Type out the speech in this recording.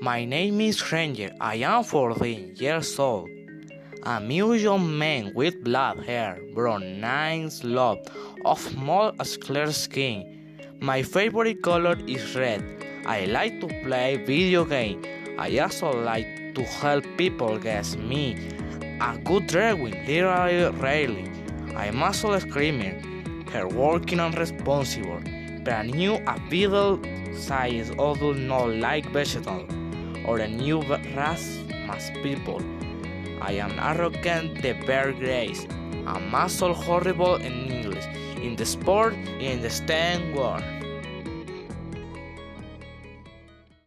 My name is Ranger. I am 14 years old. A young man with black hair, brown eyes, love of more clear skin. My favorite color is red. I like to play video game. I also like to help people guess me. A good drawing, literally rarely. I'm also a screamer, hardworking and responsible. But a beetle size although not like vegetable or a new race mass people. I am arrogant, the bear grace. I'm muscle horrible in English, in the sport, in the stand war.